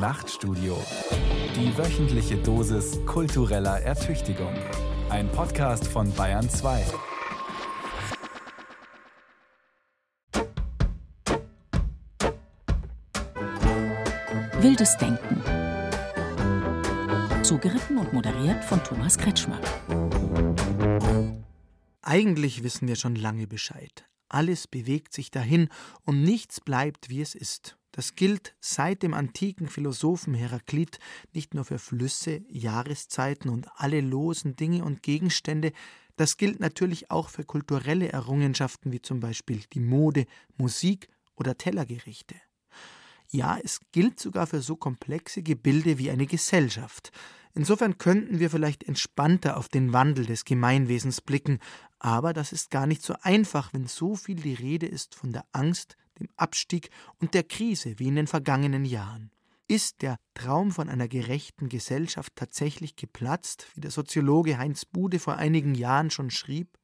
Nachtstudio. Die wöchentliche Dosis kultureller Ertüchtigung. Ein Podcast von Bayern 2. Wildes Denken. Zugeritten und moderiert von Thomas Kretschmer. Eigentlich wissen wir schon lange Bescheid. Alles bewegt sich dahin und nichts bleibt, wie es ist. Das gilt seit dem antiken Philosophen Heraklit nicht nur für Flüsse, Jahreszeiten und alle losen Dinge und Gegenstände, das gilt natürlich auch für kulturelle Errungenschaften wie zum Beispiel die Mode, Musik oder Tellergerichte. Ja, es gilt sogar für so komplexe Gebilde wie eine Gesellschaft. Insofern könnten wir vielleicht entspannter auf den Wandel des Gemeinwesens blicken, aber das ist gar nicht so einfach, wenn so viel die Rede ist von der Angst, dem Abstieg und der Krise wie in den vergangenen Jahren. Ist der Traum von einer gerechten Gesellschaft tatsächlich geplatzt, wie der Soziologe Heinz Bude vor einigen Jahren schon schrieb?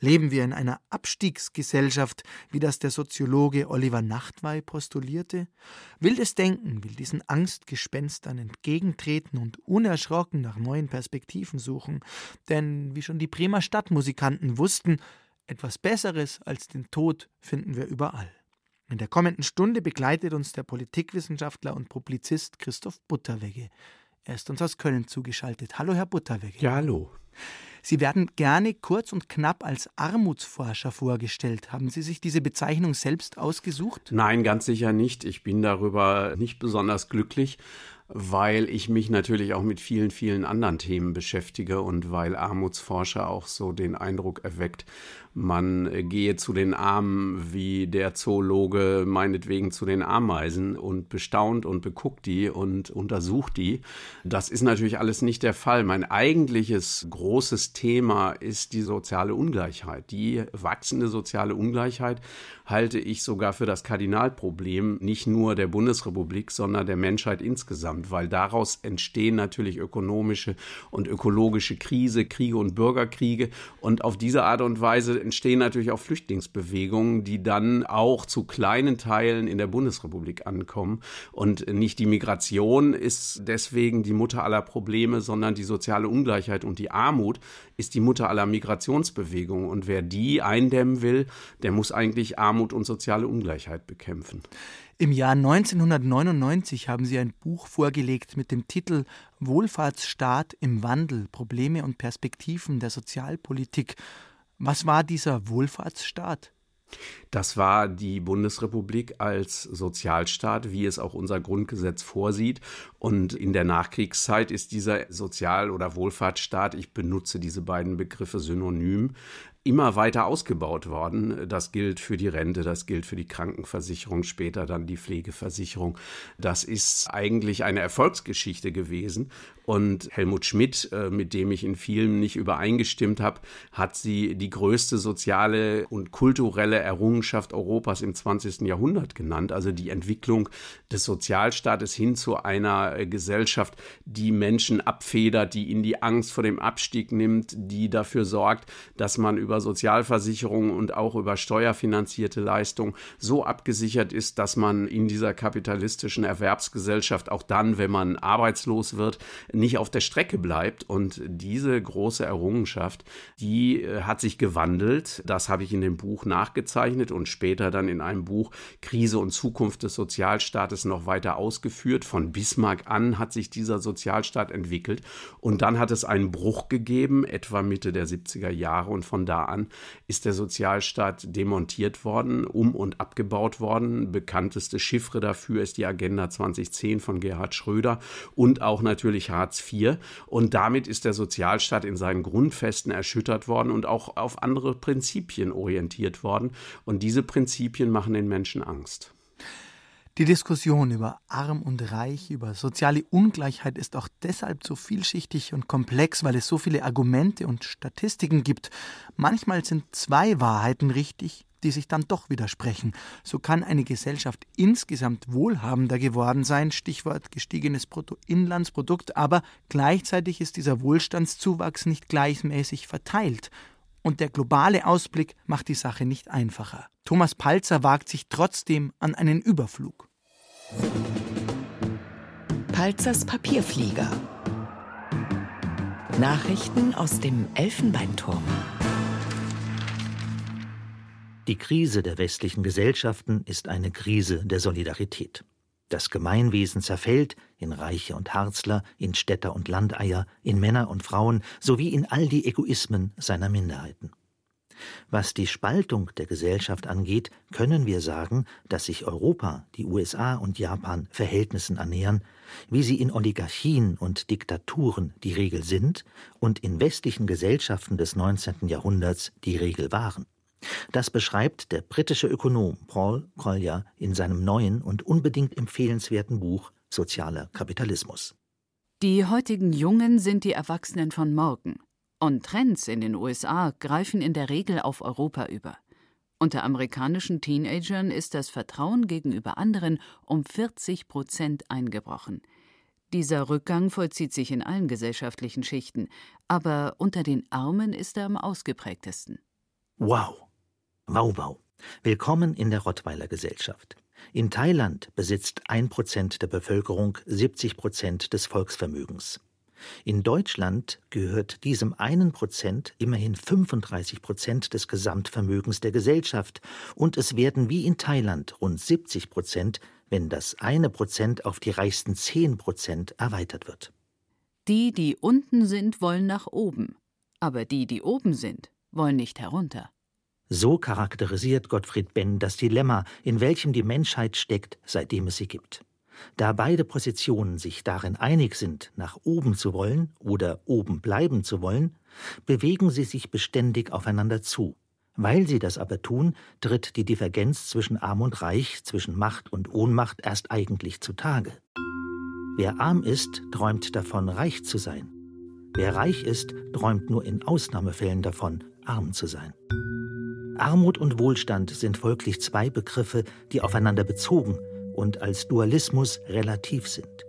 Leben wir in einer Abstiegsgesellschaft, wie das der Soziologe Oliver Nachtwey postulierte? Wildes Denken will diesen Angstgespenstern entgegentreten und unerschrocken nach neuen Perspektiven suchen. Denn, wie schon die Bremer Stadtmusikanten wussten, etwas Besseres als den Tod finden wir überall. In der kommenden Stunde begleitet uns der Politikwissenschaftler und Publizist Christoph Butterwegge. Er ist uns aus Köln zugeschaltet. Hallo, Herr Butterwegge. Ja, hallo. Sie werden gerne kurz und knapp als Armutsforscher vorgestellt. Haben Sie sich diese Bezeichnung selbst ausgesucht? Nein, ganz sicher nicht. Ich bin darüber nicht besonders glücklich, weil ich mich natürlich auch mit vielen, vielen anderen Themen beschäftige und weil Armutsforscher auch so den Eindruck erweckt, man gehe zu den Armen wie der Zoologe meinetwegen zu den Ameisen und bestaunt und beguckt die und untersucht die. Das ist natürlich alles nicht der Fall. Mein eigentliches großes Thema ist die soziale Ungleichheit. Die wachsende soziale Ungleichheit halte ich sogar für das Kardinalproblem nicht nur der Bundesrepublik, sondern der Menschheit insgesamt, weil daraus entstehen natürlich ökonomische und ökologische Krise, Kriege und Bürgerkriege und auf diese Art und Weise entstehen natürlich auch Flüchtlingsbewegungen, die dann auch zu kleinen Teilen in der Bundesrepublik ankommen. Und nicht die Migration ist deswegen die Mutter aller Probleme, sondern die soziale Ungleichheit und die Armut ist die Mutter aller Migrationsbewegungen. Und wer die eindämmen will, der muss eigentlich Armut und soziale Ungleichheit bekämpfen. Im Jahr 1999 haben Sie ein Buch vorgelegt mit dem Titel Wohlfahrtsstaat im Wandel, Probleme und Perspektiven der Sozialpolitik. Was war dieser Wohlfahrtsstaat? Das war die Bundesrepublik als Sozialstaat, wie es auch unser Grundgesetz vorsieht. Und in der Nachkriegszeit ist dieser Sozial- oder Wohlfahrtsstaat, ich benutze diese beiden Begriffe synonym, immer weiter ausgebaut worden. Das gilt für die Rente, das gilt für die Krankenversicherung, später dann die Pflegeversicherung. Das ist eigentlich eine Erfolgsgeschichte gewesen. Und Helmut Schmidt, äh, mit dem ich in vielen nicht übereingestimmt habe, hat sie die größte soziale und kulturelle Errungenschaft Europas im 20. Jahrhundert genannt. Also die Entwicklung des Sozialstaates hin zu einer äh, Gesellschaft, die Menschen abfedert, die in die Angst vor dem Abstieg nimmt, die dafür sorgt, dass man über Sozialversicherungen und auch über steuerfinanzierte Leistungen so abgesichert ist, dass man in dieser kapitalistischen Erwerbsgesellschaft auch dann, wenn man arbeitslos wird, nicht auf der Strecke bleibt. Und diese große Errungenschaft, die äh, hat sich gewandelt. Das habe ich in dem Buch nachgezeichnet und später dann in einem Buch Krise und Zukunft des Sozialstaates noch weiter ausgeführt. Von Bismarck an hat sich dieser Sozialstaat entwickelt. Und dann hat es einen Bruch gegeben, etwa Mitte der 70er Jahre. Und von da an ist der Sozialstaat demontiert worden, um und abgebaut worden. Bekannteste Chiffre dafür ist die Agenda 2010 von Gerhard Schröder und auch natürlich Hartz IV. Und damit ist der Sozialstaat in seinen Grundfesten erschüttert worden und auch auf andere Prinzipien orientiert worden. Und diese Prinzipien machen den Menschen Angst. Die Diskussion über Arm und Reich, über soziale Ungleichheit ist auch deshalb so vielschichtig und komplex, weil es so viele Argumente und Statistiken gibt. Manchmal sind zwei Wahrheiten richtig, die sich dann doch widersprechen. So kann eine Gesellschaft insgesamt wohlhabender geworden sein, Stichwort gestiegenes Bruttoinlandsprodukt, aber gleichzeitig ist dieser Wohlstandszuwachs nicht gleichmäßig verteilt. Und der globale Ausblick macht die Sache nicht einfacher. Thomas Palzer wagt sich trotzdem an einen Überflug. Palzers Papierflieger. Nachrichten aus dem Elfenbeinturm. Die Krise der westlichen Gesellschaften ist eine Krise der Solidarität. Das Gemeinwesen zerfällt in Reiche und Harzler, in Städter und Landeier, in Männer und Frauen sowie in all die Egoismen seiner Minderheiten. Was die Spaltung der Gesellschaft angeht, können wir sagen, dass sich Europa, die USA und Japan Verhältnissen annähern, wie sie in Oligarchien und Diktaturen die Regel sind und in westlichen Gesellschaften des 19. Jahrhunderts die Regel waren. Das beschreibt der britische Ökonom Paul Collier in seinem neuen und unbedingt empfehlenswerten Buch Sozialer Kapitalismus. Die heutigen Jungen sind die Erwachsenen von morgen. Und Trends in den USA greifen in der Regel auf Europa über. Unter amerikanischen Teenagern ist das Vertrauen gegenüber anderen um 40 Prozent eingebrochen. Dieser Rückgang vollzieht sich in allen gesellschaftlichen Schichten, aber unter den Armen ist er am ausgeprägtesten. Wow! Wow, wow! Willkommen in der Rottweiler Gesellschaft. In Thailand besitzt ein Prozent der Bevölkerung 70 Prozent des Volksvermögens. In Deutschland gehört diesem einen Prozent immerhin 35 Prozent des Gesamtvermögens der Gesellschaft und es werden wie in Thailand rund 70 Prozent, wenn das eine Prozent auf die reichsten 10 Prozent erweitert wird. Die, die unten sind, wollen nach oben, aber die, die oben sind, wollen nicht herunter. So charakterisiert Gottfried Benn das Dilemma, in welchem die Menschheit steckt, seitdem es sie gibt. Da beide Positionen sich darin einig sind, nach oben zu wollen oder oben bleiben zu wollen, bewegen sie sich beständig aufeinander zu. Weil sie das aber tun, tritt die Divergenz zwischen Arm und Reich, zwischen Macht und Ohnmacht erst eigentlich zutage. Wer arm ist, träumt davon, reich zu sein. Wer reich ist, träumt nur in Ausnahmefällen davon, arm zu sein. Armut und Wohlstand sind folglich zwei Begriffe, die aufeinander bezogen, und als Dualismus relativ sind.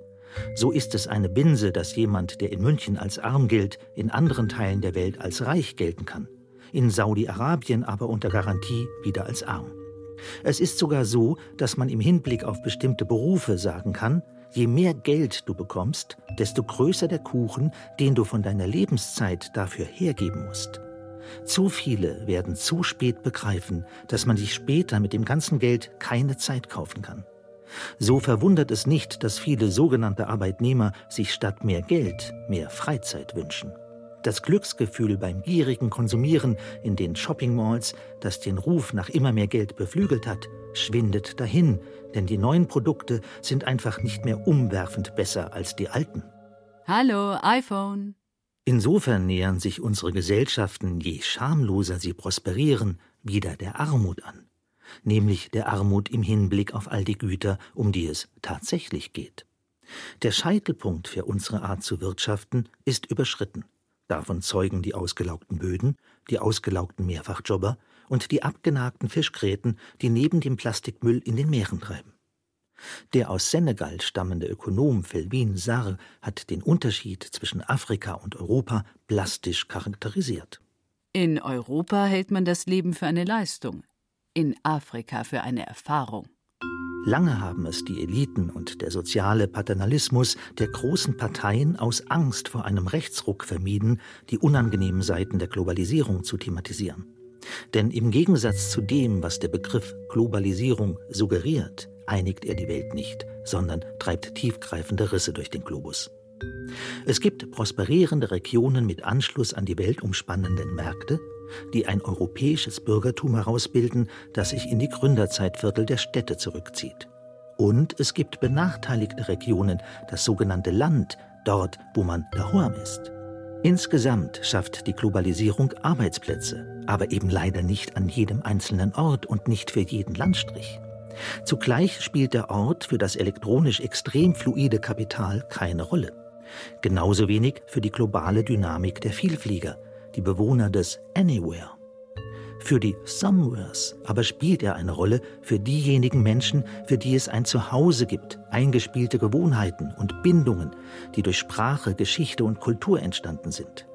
So ist es eine Binse, dass jemand, der in München als arm gilt, in anderen Teilen der Welt als reich gelten kann, in Saudi-Arabien aber unter Garantie wieder als arm. Es ist sogar so, dass man im Hinblick auf bestimmte Berufe sagen kann, je mehr Geld du bekommst, desto größer der Kuchen, den du von deiner Lebenszeit dafür hergeben musst. Zu viele werden zu spät begreifen, dass man sich später mit dem ganzen Geld keine Zeit kaufen kann. So verwundert es nicht, dass viele sogenannte Arbeitnehmer sich statt mehr Geld mehr Freizeit wünschen. Das Glücksgefühl beim gierigen Konsumieren in den Shopping-Malls, das den Ruf nach immer mehr Geld beflügelt hat, schwindet dahin, denn die neuen Produkte sind einfach nicht mehr umwerfend besser als die alten. Hallo, iPhone. Insofern nähern sich unsere Gesellschaften, je schamloser sie prosperieren, wieder der Armut an nämlich der Armut im Hinblick auf all die Güter, um die es tatsächlich geht. Der Scheitelpunkt für unsere Art zu wirtschaften ist überschritten. Davon zeugen die ausgelaugten Böden, die ausgelaugten Mehrfachjobber und die abgenagten Fischgräten, die neben dem Plastikmüll in den Meeren treiben. Der aus Senegal stammende Ökonom Felvin Sarr hat den Unterschied zwischen Afrika und Europa plastisch charakterisiert. In Europa hält man das Leben für eine Leistung, in Afrika für eine Erfahrung. Lange haben es die Eliten und der soziale Paternalismus der großen Parteien aus Angst vor einem Rechtsruck vermieden, die unangenehmen Seiten der Globalisierung zu thematisieren. Denn im Gegensatz zu dem, was der Begriff Globalisierung suggeriert, einigt er die Welt nicht, sondern treibt tiefgreifende Risse durch den Globus. Es gibt prosperierende Regionen mit Anschluss an die weltumspannenden Märkte die ein europäisches Bürgertum herausbilden, das sich in die Gründerzeitviertel der Städte zurückzieht. Und es gibt benachteiligte Regionen, das sogenannte Land, dort, wo man daheim ist. Insgesamt schafft die Globalisierung Arbeitsplätze, aber eben leider nicht an jedem einzelnen Ort und nicht für jeden Landstrich. Zugleich spielt der Ort für das elektronisch extrem fluide Kapital keine Rolle. Genauso wenig für die globale Dynamik der Vielflieger, die Bewohner des Anywhere. Für die Somewheres aber spielt er eine Rolle für diejenigen Menschen, für die es ein Zuhause gibt, eingespielte Gewohnheiten und Bindungen, die durch Sprache, Geschichte und Kultur entstanden sind.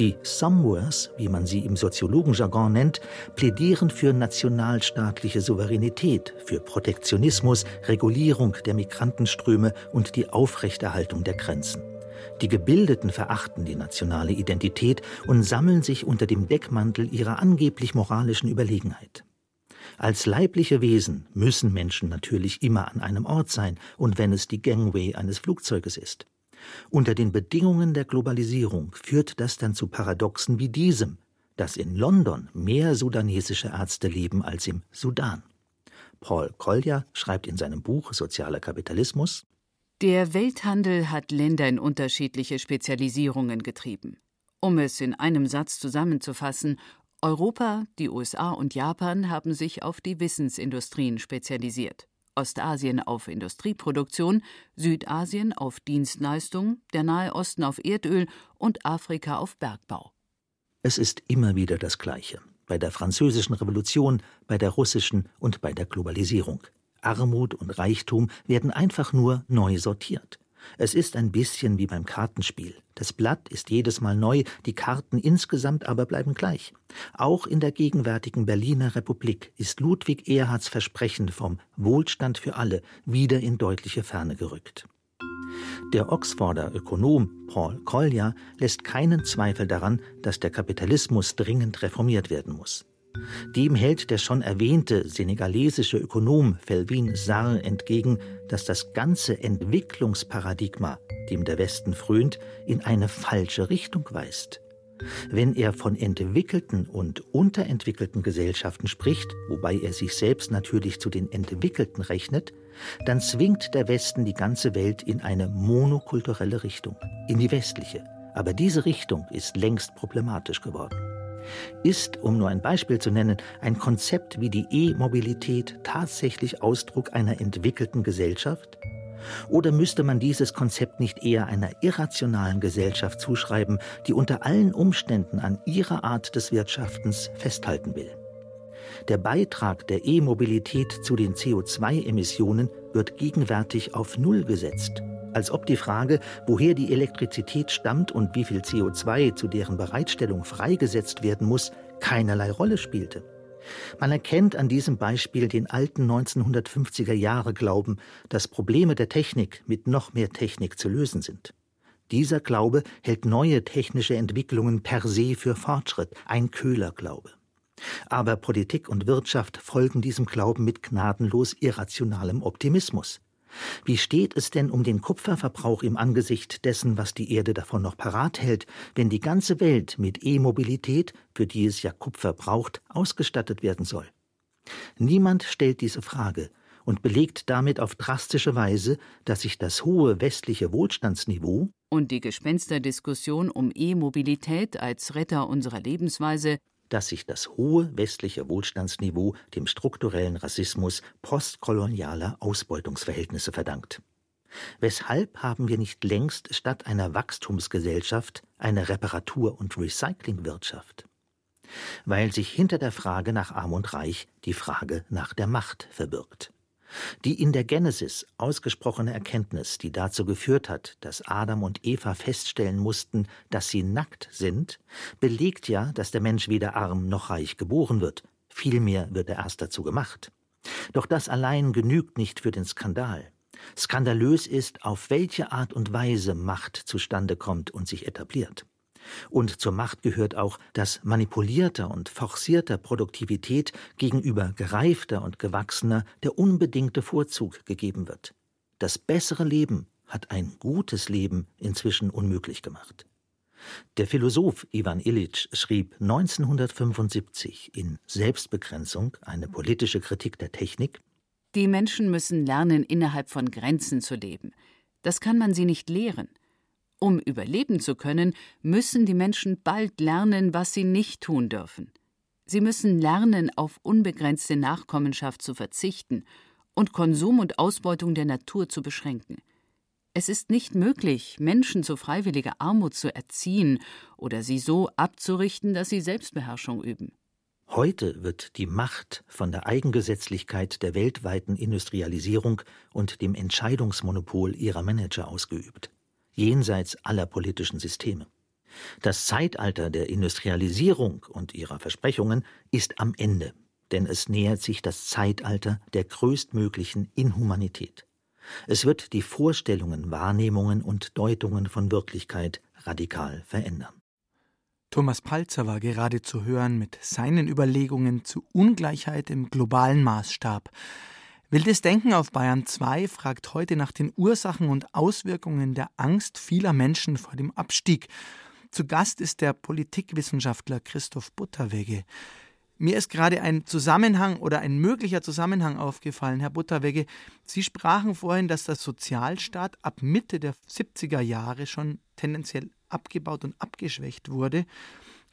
Die Somewheres, wie man sie im Soziologenjargon nennt, plädieren für nationalstaatliche Souveränität, für Protektionismus, Regulierung der Migrantenströme und die Aufrechterhaltung der Grenzen. Die Gebildeten verachten die nationale Identität und sammeln sich unter dem Deckmantel ihrer angeblich moralischen Überlegenheit. Als leibliche Wesen müssen Menschen natürlich immer an einem Ort sein, und wenn es die Gangway eines Flugzeuges ist. Unter den Bedingungen der Globalisierung führt das dann zu Paradoxen wie diesem, dass in London mehr sudanesische Ärzte leben als im Sudan. Paul Kolja schreibt in seinem Buch Sozialer Kapitalismus Der Welthandel hat Länder in unterschiedliche Spezialisierungen getrieben. Um es in einem Satz zusammenzufassen, Europa, die USA und Japan haben sich auf die Wissensindustrien spezialisiert. Ostasien auf Industrieproduktion, Südasien auf Dienstleistung, der Nahe Osten auf Erdöl und Afrika auf Bergbau. Es ist immer wieder das Gleiche. Bei der Französischen Revolution, bei der russischen und bei der Globalisierung. Armut und Reichtum werden einfach nur neu sortiert. Es ist ein bisschen wie beim Kartenspiel. Das Blatt ist jedes Mal neu, die Karten insgesamt aber bleiben gleich. Auch in der gegenwärtigen Berliner Republik ist Ludwig Erhards Versprechen vom Wohlstand für alle wieder in deutliche Ferne gerückt. Der Oxforder Ökonom Paul Collier lässt keinen Zweifel daran, dass der Kapitalismus dringend reformiert werden muss. Dem hält der schon erwähnte senegalesische Ökonom Felvin Sarr entgegen, dass das ganze Entwicklungsparadigma, dem der Westen frönt, in eine falsche Richtung weist. Wenn er von entwickelten und unterentwickelten Gesellschaften spricht, wobei er sich selbst natürlich zu den entwickelten rechnet, dann zwingt der Westen die ganze Welt in eine monokulturelle Richtung, in die westliche. Aber diese Richtung ist längst problematisch geworden. Ist, um nur ein Beispiel zu nennen, ein Konzept wie die E-Mobilität tatsächlich Ausdruck einer entwickelten Gesellschaft? Oder müsste man dieses Konzept nicht eher einer irrationalen Gesellschaft zuschreiben, die unter allen Umständen an ihrer Art des Wirtschaftens festhalten will? Der Beitrag der E-Mobilität zu den CO2-Emissionen wird gegenwärtig auf Null gesetzt als ob die Frage, woher die Elektrizität stammt und wie viel CO2 zu deren Bereitstellung freigesetzt werden muss, keinerlei Rolle spielte. Man erkennt an diesem Beispiel den alten 1950er Jahre Glauben, dass Probleme der Technik mit noch mehr Technik zu lösen sind. Dieser Glaube hält neue technische Entwicklungen per se für Fortschritt, ein Köhlerglaube. Aber Politik und Wirtschaft folgen diesem Glauben mit gnadenlos irrationalem Optimismus. Wie steht es denn um den Kupferverbrauch im Angesicht dessen, was die Erde davon noch parat hält, wenn die ganze Welt mit E-Mobilität, für die es ja Kupfer braucht, ausgestattet werden soll? Niemand stellt diese Frage und belegt damit auf drastische Weise, dass sich das hohe westliche Wohlstandsniveau und die Gespensterdiskussion um E-Mobilität als Retter unserer Lebensweise dass sich das hohe westliche Wohlstandsniveau dem strukturellen Rassismus postkolonialer Ausbeutungsverhältnisse verdankt. Weshalb haben wir nicht längst statt einer Wachstumsgesellschaft eine Reparatur- und Recyclingwirtschaft? Weil sich hinter der Frage nach Arm und Reich die Frage nach der Macht verbirgt. Die in der Genesis ausgesprochene Erkenntnis, die dazu geführt hat, dass Adam und Eva feststellen mussten, dass sie nackt sind, belegt ja, dass der Mensch weder arm noch reich geboren wird. Vielmehr wird er erst dazu gemacht. Doch das allein genügt nicht für den Skandal. Skandalös ist, auf welche Art und Weise Macht zustande kommt und sich etabliert. Und zur Macht gehört auch, dass manipulierter und forcierter Produktivität gegenüber gereifter und gewachsener der unbedingte Vorzug gegeben wird. Das bessere Leben hat ein gutes Leben inzwischen unmöglich gemacht. Der Philosoph Ivan Illich schrieb 1975 in Selbstbegrenzung eine politische Kritik der Technik Die Menschen müssen lernen, innerhalb von Grenzen zu leben. Das kann man sie nicht lehren. Um überleben zu können, müssen die Menschen bald lernen, was sie nicht tun dürfen. Sie müssen lernen, auf unbegrenzte Nachkommenschaft zu verzichten und Konsum und Ausbeutung der Natur zu beschränken. Es ist nicht möglich, Menschen zu freiwilliger Armut zu erziehen oder sie so abzurichten, dass sie Selbstbeherrschung üben. Heute wird die Macht von der Eigengesetzlichkeit der weltweiten Industrialisierung und dem Entscheidungsmonopol ihrer Manager ausgeübt jenseits aller politischen Systeme. Das Zeitalter der Industrialisierung und ihrer Versprechungen ist am Ende, denn es nähert sich das Zeitalter der größtmöglichen Inhumanität. Es wird die Vorstellungen, Wahrnehmungen und Deutungen von Wirklichkeit radikal verändern. Thomas Palzer war gerade zu hören mit seinen Überlegungen zu Ungleichheit im globalen Maßstab. Wildes Denken auf Bayern 2 fragt heute nach den Ursachen und Auswirkungen der Angst vieler Menschen vor dem Abstieg. Zu Gast ist der Politikwissenschaftler Christoph Butterwegge. Mir ist gerade ein Zusammenhang oder ein möglicher Zusammenhang aufgefallen, Herr Butterwegge. Sie sprachen vorhin, dass der Sozialstaat ab Mitte der 70er Jahre schon tendenziell abgebaut und abgeschwächt wurde.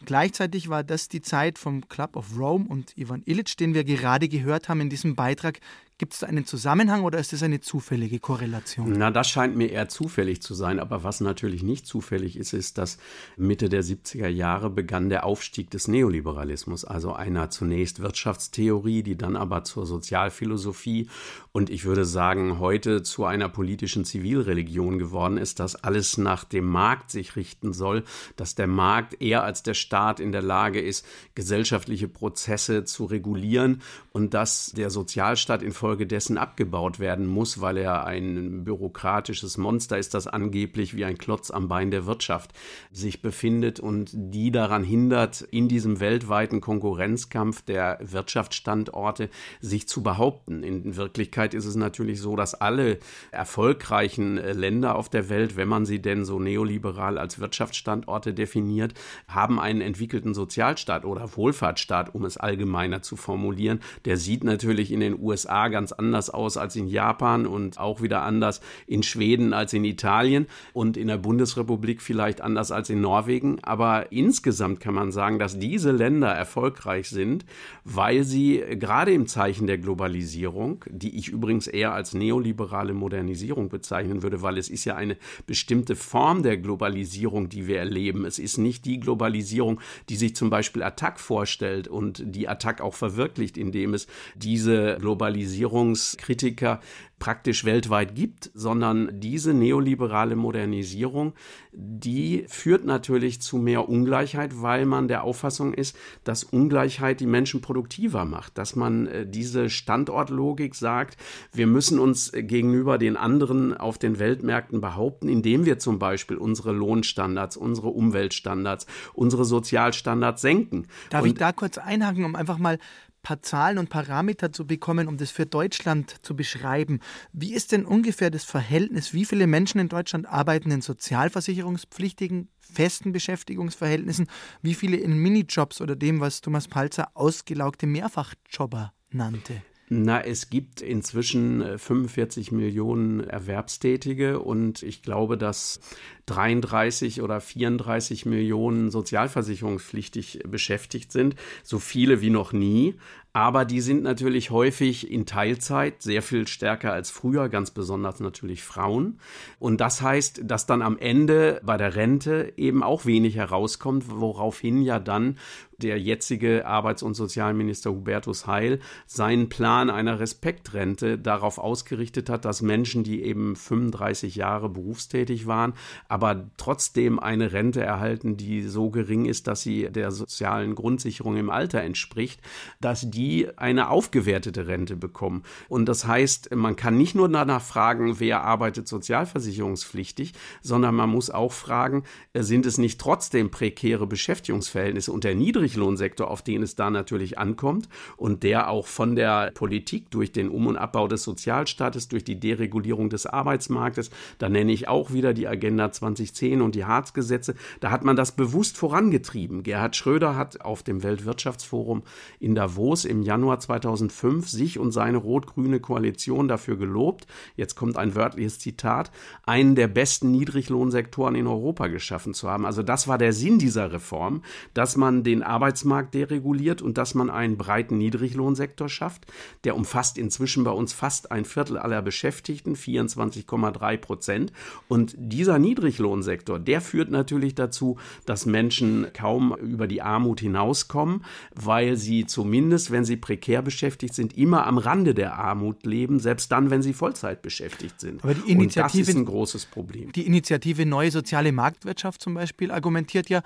Gleichzeitig war das die Zeit vom Club of Rome und Ivan Illich, den wir gerade gehört haben in diesem Beitrag, Gibt es da einen Zusammenhang oder ist das eine zufällige Korrelation? Na, das scheint mir eher zufällig zu sein. Aber was natürlich nicht zufällig ist, ist, dass Mitte der 70er Jahre begann der Aufstieg des Neoliberalismus, also einer zunächst Wirtschaftstheorie, die dann aber zur Sozialphilosophie und ich würde sagen heute zu einer politischen Zivilreligion geworden ist, dass alles nach dem Markt sich richten soll, dass der Markt eher als der Staat in der Lage ist, gesellschaftliche Prozesse zu regulieren und dass der Sozialstaat infolge infolgedessen abgebaut werden muss, weil er ein bürokratisches Monster ist, das angeblich wie ein Klotz am Bein der Wirtschaft sich befindet und die daran hindert, in diesem weltweiten Konkurrenzkampf der Wirtschaftsstandorte sich zu behaupten. In Wirklichkeit ist es natürlich so, dass alle erfolgreichen Länder auf der Welt, wenn man sie denn so neoliberal als Wirtschaftsstandorte definiert, haben einen entwickelten Sozialstaat oder Wohlfahrtsstaat, um es allgemeiner zu formulieren. Der sieht natürlich in den USA ganz ganz anders aus als in Japan und auch wieder anders in Schweden als in Italien und in der Bundesrepublik vielleicht anders als in Norwegen. Aber insgesamt kann man sagen, dass diese Länder erfolgreich sind, weil sie gerade im Zeichen der Globalisierung, die ich übrigens eher als neoliberale Modernisierung bezeichnen würde, weil es ist ja eine bestimmte Form der Globalisierung, die wir erleben. Es ist nicht die Globalisierung, die sich zum Beispiel Attac vorstellt und die Attac auch verwirklicht, indem es diese Globalisierung Modernisierungskritiker praktisch weltweit gibt, sondern diese neoliberale Modernisierung, die führt natürlich zu mehr Ungleichheit, weil man der Auffassung ist, dass Ungleichheit die Menschen produktiver macht, dass man äh, diese Standortlogik sagt, wir müssen uns gegenüber den anderen auf den Weltmärkten behaupten, indem wir zum Beispiel unsere Lohnstandards, unsere Umweltstandards, unsere Sozialstandards senken. Darf Und ich da kurz einhaken, um einfach mal paar Zahlen und Parameter zu bekommen, um das für Deutschland zu beschreiben. Wie ist denn ungefähr das Verhältnis? Wie viele Menschen in Deutschland arbeiten in sozialversicherungspflichtigen, festen Beschäftigungsverhältnissen? Wie viele in Minijobs oder dem, was Thomas Palzer ausgelaugte Mehrfachjobber nannte? Na, es gibt inzwischen 45 äh, Millionen Erwerbstätige und ich glaube, dass 33 oder 34 Millionen sozialversicherungspflichtig beschäftigt sind, so viele wie noch nie. Aber die sind natürlich häufig in Teilzeit, sehr viel stärker als früher, ganz besonders natürlich Frauen. Und das heißt, dass dann am Ende bei der Rente eben auch wenig herauskommt, woraufhin ja dann der jetzige Arbeits- und Sozialminister Hubertus Heil seinen Plan einer Respektrente darauf ausgerichtet hat, dass Menschen, die eben 35 Jahre berufstätig waren, aber trotzdem eine Rente erhalten, die so gering ist, dass sie der sozialen Grundsicherung im Alter entspricht, dass die eine aufgewertete Rente bekommen. Und das heißt, man kann nicht nur danach fragen, wer arbeitet sozialversicherungspflichtig, sondern man muss auch fragen, sind es nicht trotzdem prekäre Beschäftigungsverhältnisse und der Niedriglohnsektor, auf den es da natürlich ankommt und der auch von der Politik durch den Um- und Abbau des Sozialstaates, durch die Deregulierung des Arbeitsmarktes, da nenne ich auch wieder die Agenda 2010 und die Harzgesetze, da hat man das bewusst vorangetrieben. Gerhard Schröder hat auf dem Weltwirtschaftsforum in Davos im Januar 2005 sich und seine rot-grüne Koalition dafür gelobt, jetzt kommt ein wörtliches Zitat, einen der besten Niedriglohnsektoren in Europa geschaffen zu haben. Also das war der Sinn dieser Reform, dass man den Arbeitsmarkt dereguliert und dass man einen breiten Niedriglohnsektor schafft, Der umfasst inzwischen bei uns fast ein Viertel aller Beschäftigten, 24,3 Prozent. Und dieser Niedriglohnsektor, der führt natürlich dazu, dass Menschen kaum über die Armut hinauskommen, weil sie zumindest, wenn sie prekär beschäftigt sind, immer am Rande der Armut leben, selbst dann, wenn sie Vollzeit beschäftigt sind. Aber die Initiative, Und das ist ein großes Problem. Die Initiative Neue Soziale Marktwirtschaft zum Beispiel argumentiert ja,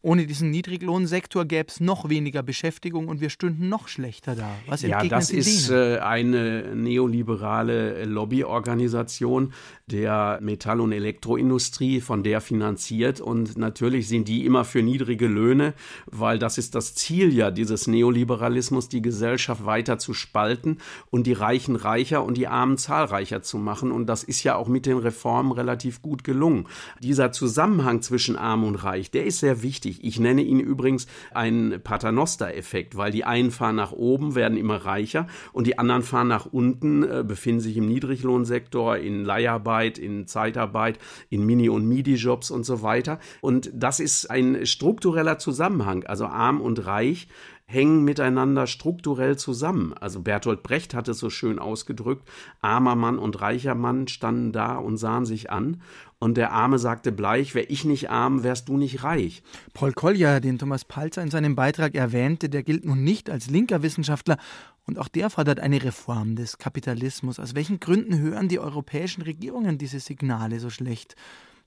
ohne diesen Niedriglohnsektor gäbe es noch weniger Beschäftigung und wir stünden noch schlechter da. Was ja, das ist äh, eine neoliberale Lobbyorganisation der Metall- und Elektroindustrie, von der finanziert. Und natürlich sind die immer für niedrige Löhne, weil das ist das Ziel ja dieses Neoliberalismus, die Gesellschaft weiter zu spalten und die Reichen reicher und die Armen zahlreicher zu machen. Und das ist ja auch mit den Reformen relativ gut gelungen. Dieser Zusammenhang zwischen Arm und Reich, der ist sehr wichtig. Ich nenne ihn übrigens einen Paternoster-Effekt, weil die einen fahren nach oben, werden immer reicher und die anderen fahren nach unten, äh, befinden sich im Niedriglohnsektor, in Leiharbeit, in Zeitarbeit, in Mini- und Midi-Jobs und so weiter. Und das ist ein struktureller Zusammenhang, also arm und reich hängen miteinander strukturell zusammen. Also Bertolt Brecht hat es so schön ausgedrückt, armer Mann und reicher Mann standen da und sahen sich an. Und der Arme sagte bleich, wär ich nicht arm, wärst du nicht reich. Paul Kolja, den Thomas Palzer in seinem Beitrag erwähnte, der gilt nun nicht als linker Wissenschaftler und auch der fordert eine Reform des Kapitalismus. Aus welchen Gründen hören die europäischen Regierungen diese Signale so schlecht?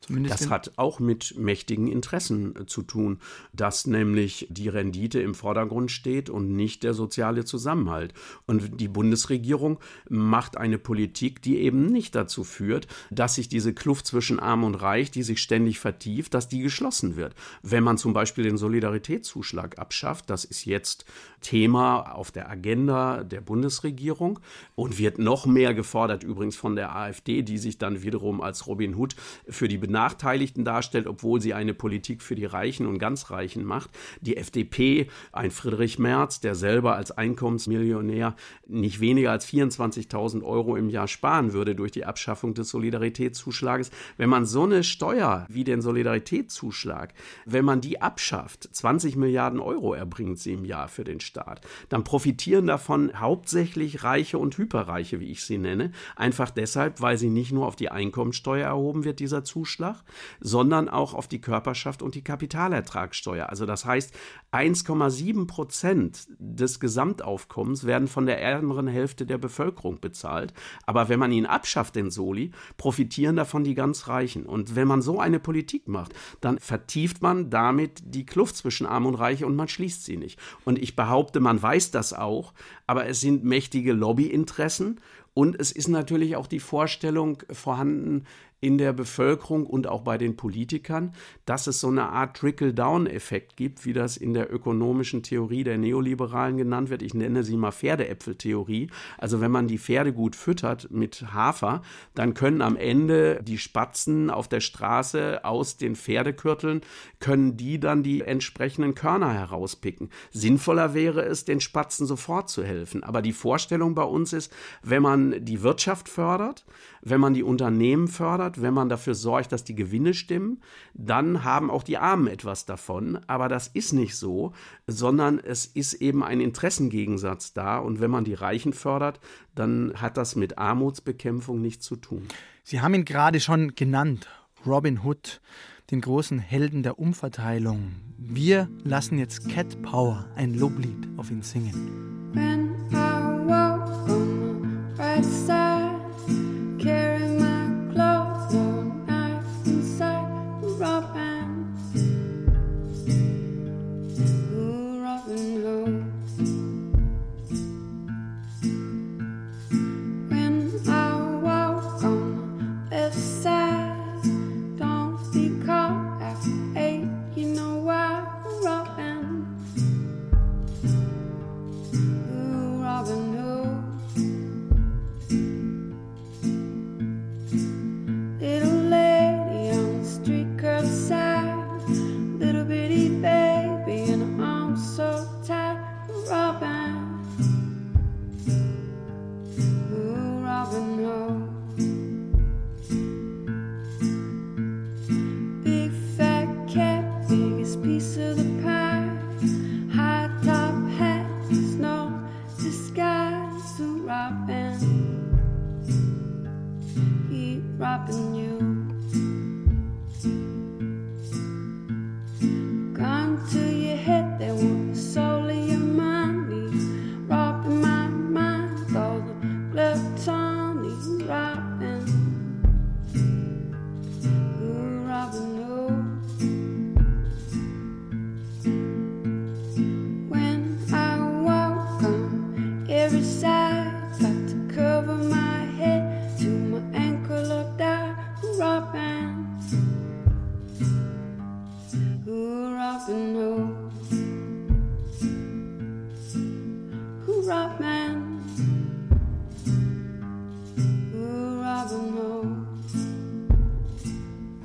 Zumindest das hat auch mit mächtigen Interessen äh, zu tun, dass nämlich die Rendite im Vordergrund steht und nicht der soziale Zusammenhalt. Und die Bundesregierung macht eine Politik, die eben nicht dazu führt, dass sich diese Kluft zwischen Arm und Reich, die sich ständig vertieft, dass die geschlossen wird. Wenn man zum Beispiel den Solidaritätszuschlag abschafft, das ist jetzt Thema auf der Agenda der Bundesregierung und wird noch mehr gefordert übrigens von der AfD, die sich dann wiederum als Robin Hood für die Benachteiligten darstellt, obwohl sie eine Politik für die Reichen und Ganzreichen macht. Die FDP, ein Friedrich Merz, der selber als Einkommensmillionär nicht weniger als 24.000 Euro im Jahr sparen würde durch die Abschaffung des Solidaritätszuschlages. Wenn man so eine Steuer wie den Solidaritätszuschlag, wenn man die abschafft, 20 Milliarden Euro erbringt sie im Jahr für den Staat, dann profitieren davon hauptsächlich Reiche und Hyperreiche, wie ich sie nenne, einfach deshalb, weil sie nicht nur auf die Einkommensteuer erhoben wird, dieser Zuschlag, Zuschlag, sondern auch auf die Körperschaft und die Kapitalertragssteuer. Also das heißt, 1,7 Prozent des Gesamtaufkommens werden von der ärmeren Hälfte der Bevölkerung bezahlt. Aber wenn man ihn abschafft, den Soli, profitieren davon die ganz Reichen. Und wenn man so eine Politik macht, dann vertieft man damit die Kluft zwischen Arm und Reich und man schließt sie nicht. Und ich behaupte, man weiß das auch, aber es sind mächtige Lobbyinteressen und es ist natürlich auch die Vorstellung vorhanden, in der Bevölkerung und auch bei den Politikern, dass es so eine Art Trickle-Down-Effekt gibt, wie das in der ökonomischen Theorie der Neoliberalen genannt wird. Ich nenne sie mal Pferdeäpfeltheorie. Also wenn man die Pferde gut füttert mit Hafer, dann können am Ende die Spatzen auf der Straße aus den Pferdekürteln, können die dann die entsprechenden Körner herauspicken. Sinnvoller wäre es, den Spatzen sofort zu helfen. Aber die Vorstellung bei uns ist, wenn man die Wirtschaft fördert, wenn man die Unternehmen fördert, wenn man dafür sorgt, dass die Gewinne stimmen, dann haben auch die Armen etwas davon. Aber das ist nicht so, sondern es ist eben ein Interessengegensatz da. Und wenn man die Reichen fördert, dann hat das mit Armutsbekämpfung nichts zu tun. Sie haben ihn gerade schon genannt, Robin Hood, den großen Helden der Umverteilung. Wir lassen jetzt Cat Power ein Loblied auf ihn singen. When I walk on the right side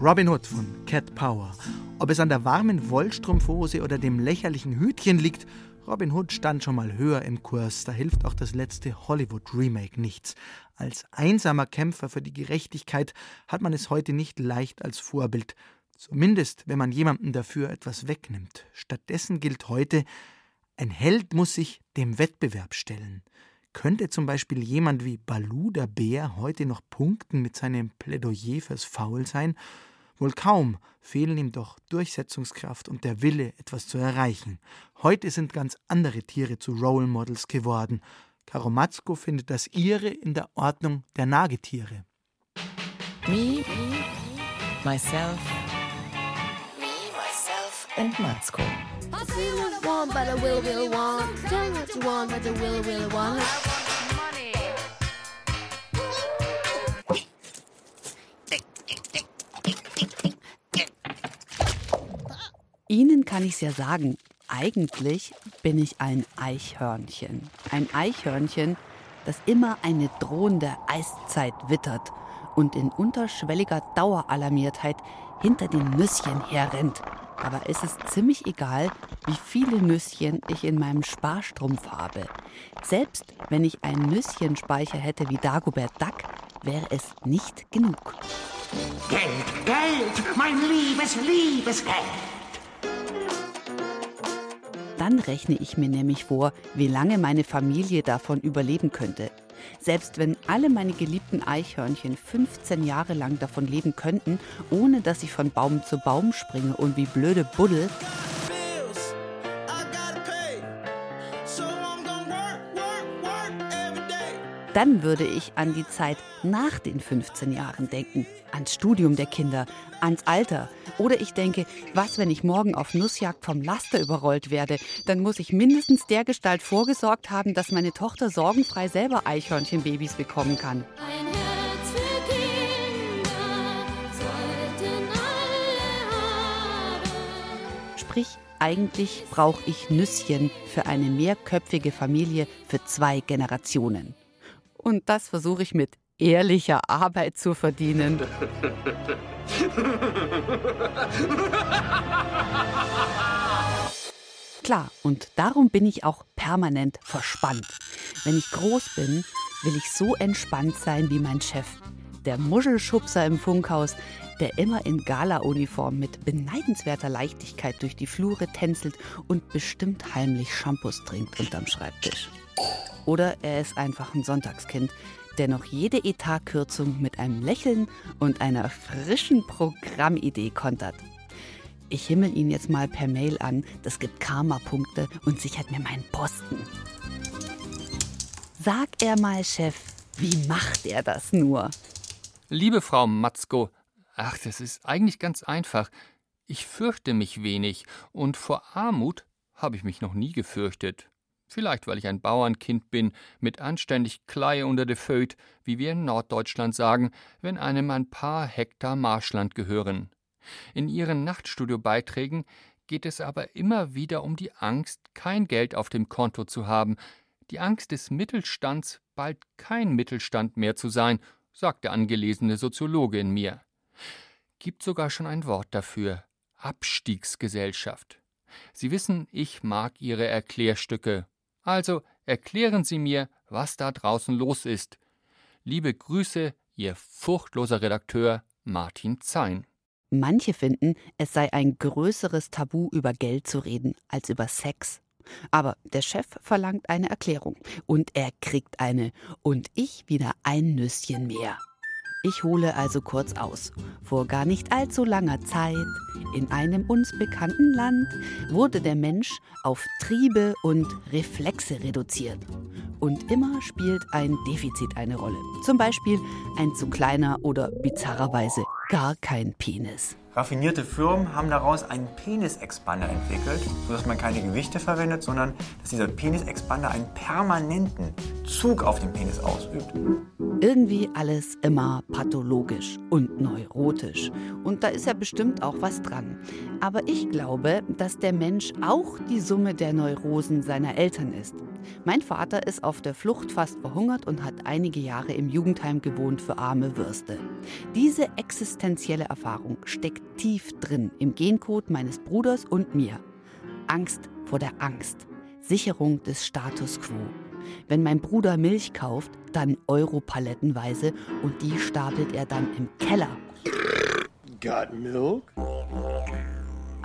Robin Hood von Cat Power. Ob es an der warmen Wollstrumpfhose oder dem lächerlichen Hütchen liegt, Robin Hood stand schon mal höher im Kurs, da hilft auch das letzte Hollywood-Remake nichts. Als einsamer Kämpfer für die Gerechtigkeit hat man es heute nicht leicht als Vorbild, zumindest wenn man jemandem dafür etwas wegnimmt. Stattdessen gilt heute, ein Held muss sich dem Wettbewerb stellen. Könnte zum Beispiel jemand wie Baloo der Bär heute noch punkten mit seinem Plädoyer fürs Faulsein? Wohl kaum fehlen ihm doch Durchsetzungskraft und der Wille, etwas zu erreichen. Heute sind ganz andere Tiere zu Role Models geworden. Karomatzko findet das ihre in der Ordnung der Nagetiere. Me, myself, me, myself and Matzko. I feel what I want, but I will, will want. Tell me what you want, but I will, will want. Ihnen kann ich es ja sagen, eigentlich bin ich ein Eichhörnchen. Ein Eichhörnchen, das immer eine drohende Eiszeit wittert und in unterschwelliger Daueralarmiertheit hinter den Nüsschen herrennt. Aber es ist ziemlich egal, wie viele Nüsschen ich in meinem Sparstrumpf habe. Selbst wenn ich einen Nüsschenspeicher hätte wie Dagobert Duck, wäre es nicht genug. Geld, Geld, mein liebes, liebes Geld. Dann rechne ich mir nämlich vor, wie lange meine Familie davon überleben könnte. Selbst wenn alle meine geliebten Eichhörnchen 15 Jahre lang davon leben könnten, ohne dass ich von Baum zu Baum springe und wie blöde Buddel, dann würde ich an die Zeit nach den 15 Jahren denken, ans Studium der Kinder, ans Alter. Oder ich denke, was, wenn ich morgen auf Nussjagd vom Laster überrollt werde? Dann muss ich mindestens der Gestalt vorgesorgt haben, dass meine Tochter sorgenfrei selber Eichhörnchenbabys bekommen kann. Ein Herz für Kinder sollten alle haben. Sprich, eigentlich brauche ich Nüsschen für eine mehrköpfige Familie für zwei Generationen. Und das versuche ich mit ehrlicher Arbeit zu verdienen. Klar, und darum bin ich auch permanent verspannt. Wenn ich groß bin, will ich so entspannt sein wie mein Chef, der Muschelschubser im Funkhaus, der immer in Gala-Uniform mit beneidenswerter Leichtigkeit durch die Flure tänzelt und bestimmt heimlich Shampoos trinkt unterm Schreibtisch. Oder er ist einfach ein Sonntagskind, der noch jede Etatkürzung mit einem Lächeln und einer frischen Programmidee kontert. Ich himmel ihn jetzt mal per Mail an, das gibt Karma-Punkte und sichert mir meinen Posten. Sag er mal, Chef, wie macht er das nur? Liebe Frau Matzko, ach, das ist eigentlich ganz einfach. Ich fürchte mich wenig und vor Armut habe ich mich noch nie gefürchtet. Vielleicht, weil ich ein Bauernkind bin, mit anständig Kleie unter de Föt, wie wir in Norddeutschland sagen, wenn einem ein paar Hektar Marschland gehören. In ihren Nachtstudio-Beiträgen geht es aber immer wieder um die Angst, kein Geld auf dem Konto zu haben, die Angst des Mittelstands, bald kein Mittelstand mehr zu sein, sagt der angelesene Soziologe in mir. Gibt sogar schon ein Wort dafür Abstiegsgesellschaft. Sie wissen, ich mag Ihre Erklärstücke, also erklären Sie mir, was da draußen los ist. Liebe Grüße, Ihr furchtloser Redakteur Martin Zein. Manche finden, es sei ein größeres Tabu, über Geld zu reden, als über Sex. Aber der Chef verlangt eine Erklärung. Und er kriegt eine. Und ich wieder ein Nüsschen mehr. Ich hole also kurz aus. Vor gar nicht allzu langer Zeit, in einem uns bekannten Land, wurde der Mensch auf Triebe und Reflexe reduziert. Und immer spielt ein Defizit eine Rolle. Zum Beispiel ein zu kleiner oder bizarrerweise gar kein Penis. Raffinierte Firmen haben daraus einen Penisexpander entwickelt, sodass man keine Gewichte verwendet, sondern dass dieser Penisexpander einen permanenten Zug auf den Penis ausübt. Irgendwie alles immer pathologisch und neurotisch. Und da ist ja bestimmt auch was dran. Aber ich glaube, dass der Mensch auch die Summe der Neurosen seiner Eltern ist. Mein Vater ist auf der Flucht fast verhungert und hat einige Jahre im Jugendheim gewohnt für arme Würste. Diese existenzielle Erfahrung steckt tief drin im Gencode meines Bruders und mir. Angst vor der Angst. Sicherung des Status quo. Wenn mein Bruder Milch kauft, dann Europalettenweise und die stapelt er dann im Keller. Got milk?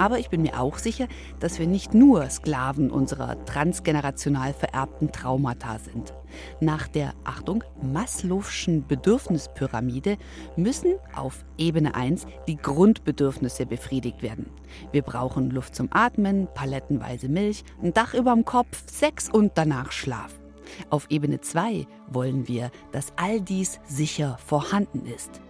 Aber ich bin mir auch sicher, dass wir nicht nur Sklaven unserer transgenerational vererbten Traumata sind. Nach der, Achtung, Maslow'schen Bedürfnispyramide müssen auf Ebene 1 die Grundbedürfnisse befriedigt werden. Wir brauchen Luft zum Atmen, palettenweise Milch, ein Dach überm Kopf, Sex und danach Schlaf. Auf Ebene 2 wollen wir, dass all dies sicher vorhanden ist.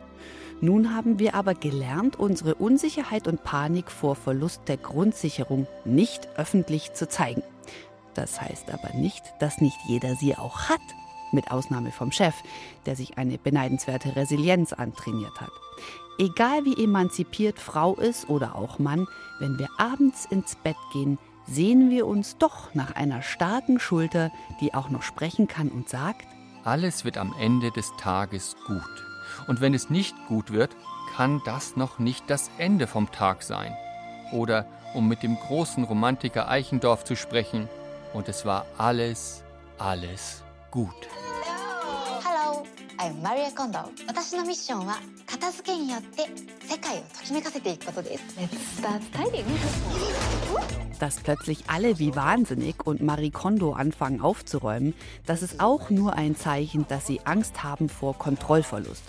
Nun haben wir aber gelernt, unsere Unsicherheit und Panik vor Verlust der Grundsicherung nicht öffentlich zu zeigen. Das heißt aber nicht, dass nicht jeder sie auch hat, mit Ausnahme vom Chef, der sich eine beneidenswerte Resilienz antrainiert hat. Egal wie emanzipiert Frau ist oder auch Mann, wenn wir abends ins Bett gehen, sehen wir uns doch nach einer starken Schulter, die auch noch sprechen kann und sagt, alles wird am Ende des Tages gut. Und wenn es nicht gut wird, kann das noch nicht das Ende vom Tag sein. Oder, um mit dem großen Romantiker Eichendorff zu sprechen, und es war alles, alles gut. Hello, I'm Maria Kondo. 私のミッションは片付けによって世界をときめかせていくことです。Let's start styling. Dass plötzlich alle wie wahnsinnig und Marie Kondo anfangen aufzuräumen, das ist auch nur ein Zeichen, dass sie Angst haben vor Kontrollverlust.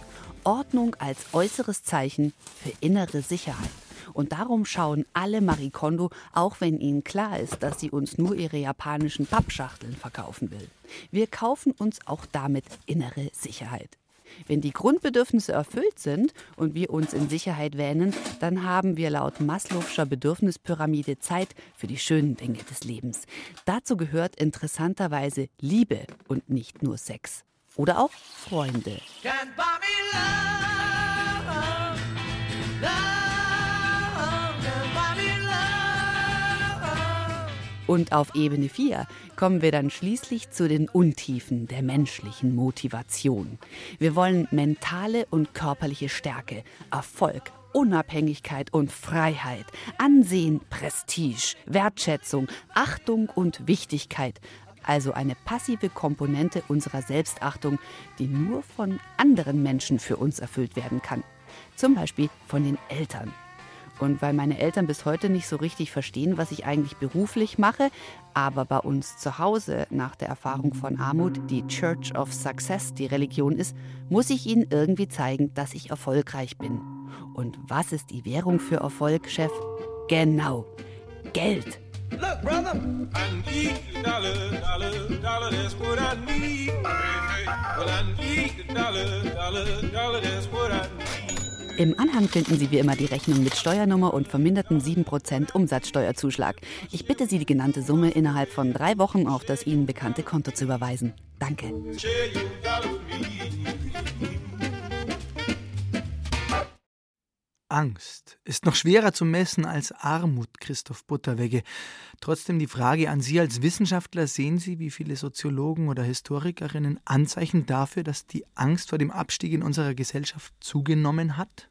Ordnung als äußeres Zeichen für innere Sicherheit. Und darum schauen alle Marie Kondo, auch wenn ihnen klar ist, dass sie uns nur ihre japanischen Pappschachteln verkaufen will. Wir kaufen uns auch damit innere Sicherheit. Wenn die Grundbedürfnisse erfüllt sind und wir uns in Sicherheit wähnen, dann haben wir laut Maslow'scher Bedürfnispyramide Zeit für die schönen Dinge des Lebens. Dazu gehört interessanterweise Liebe und nicht nur Sex oder auch Freunde. Und auf Ebene 4 kommen wir dann schließlich zu den Untiefen der menschlichen Motivation. Wir wollen mentale und körperliche Stärke, Erfolg, Unabhängigkeit und Freiheit, Ansehen, Prestige, Wertschätzung, Achtung und Wichtigkeit, also eine passive Komponente unserer Selbstachtung, die nur von anderen Menschen für uns erfüllt werden kann. Zum Beispiel von den Eltern. Und weil meine Eltern bis heute nicht so richtig verstehen, was ich eigentlich beruflich mache, aber bei uns zu Hause nach der Erfahrung von Armut die Church of Success die Religion ist, muss ich ihnen irgendwie zeigen, dass ich erfolgreich bin. Und was ist die Währung für Erfolg, Chef? Genau, Geld. Look, brother. I need a dollar, dollar, dollar, that's what I need. Well, I need a dollar, dollar, dollar, that's what I need. Im Anhang finden Sie wie immer die Rechnung mit Steuernummer und verminderten 7% Umsatzsteuerzuschlag. Ich bitte Sie, die genannte Summe innerhalb von drei Wochen auf das Ihnen bekannte Konto zu überweisen. Danke. Angst ist noch schwerer zu messen als Armut, Christoph Butterwegge. Trotzdem die Frage an Sie als Wissenschaftler, sehen Sie, wie viele Soziologen oder Historikerinnen Anzeichen dafür, dass die Angst vor dem Abstieg in unserer Gesellschaft zugenommen hat?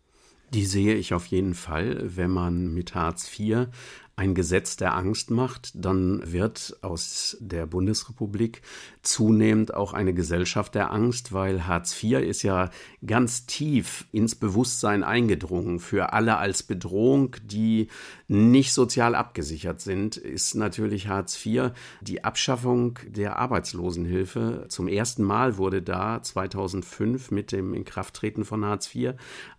Die sehe ich auf jeden Fall, wenn man mit Hartz IV ein Gesetz der Angst macht, dann wird aus der Bundesrepublik zunehmend auch eine Gesellschaft der Angst, weil Hartz IV ist ja ganz tief ins Bewusstsein eingedrungen. Für alle als Bedrohung, die nicht sozial abgesichert sind, ist natürlich Hartz IV die Abschaffung der Arbeitslosenhilfe. Zum ersten Mal wurde da 2005 mit dem Inkrafttreten von Hartz IV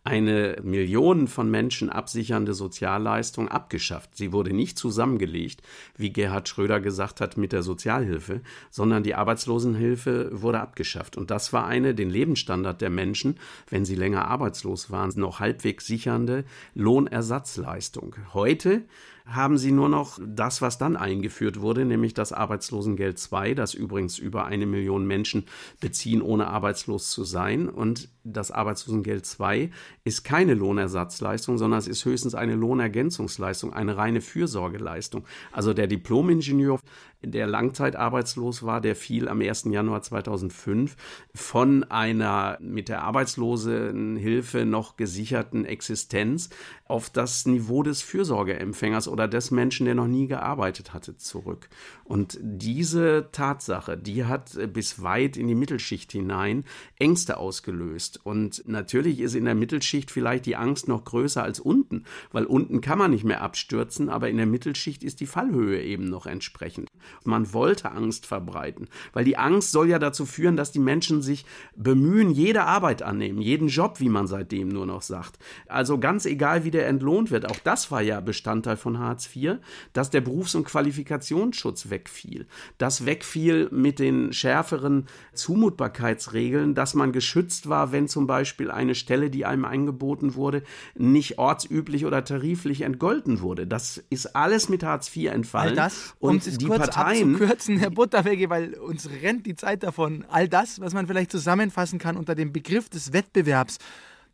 eine Millionen von Menschen absichernde Sozialleistung abgeschafft. Sie wurde nicht zusammengelegt, wie Gerhard Schröder gesagt hat, mit der Sozialhilfe, sondern die Arbeitslosenhilfe wurde abgeschafft. Und das war eine den Lebensstandard der Menschen, wenn sie länger arbeitslos waren, noch halbwegs sichernde Lohnersatzleistung. Heute haben sie nur noch das, was dann eingeführt wurde, nämlich das Arbeitslosengeld II, das übrigens über eine Million Menschen beziehen, ohne arbeitslos zu sein. Und das Arbeitslosengeld II ist keine Lohnersatzleistung, sondern es ist höchstens eine Lohnergänzungsleistung, eine reine Fürsorgeleistung. Also der Diplomingenieur, der langzeitarbeitslos war, der fiel am 1. Januar 2005 von einer mit der Arbeitslosenhilfe noch gesicherten Existenz auf das Niveau des Fürsorgeempfängers oder des Menschen, der noch nie gearbeitet hatte, zurück. Und diese Tatsache, die hat bis weit in die Mittelschicht hinein Ängste ausgelöst. Und natürlich ist in der Mittelschicht vielleicht die Angst noch größer als unten, weil unten kann man nicht mehr abstürzen, aber in der Mittelschicht ist die Fallhöhe eben noch entsprechend. Man wollte Angst verbreiten, weil die Angst soll ja dazu führen, dass die Menschen sich bemühen, jede Arbeit annehmen, jeden Job, wie man seitdem nur noch sagt. Also ganz egal, wie der entlohnt wird, auch das war ja Bestandteil von Hartz IV, dass der Berufs- und Qualifikationsschutz wegfiel. Das wegfiel mit den schärferen Zumutbarkeitsregeln, dass man geschützt war, wenn zum Beispiel eine Stelle, die einem angeboten wurde, nicht ortsüblich oder tariflich entgolten wurde. Das ist alles mit Hartz IV entfallen. All das, und um die kurz Parteien abzukürzen, Herr Butterwege, weil uns rennt die Zeit davon. All das, was man vielleicht zusammenfassen kann unter dem Begriff des Wettbewerbs,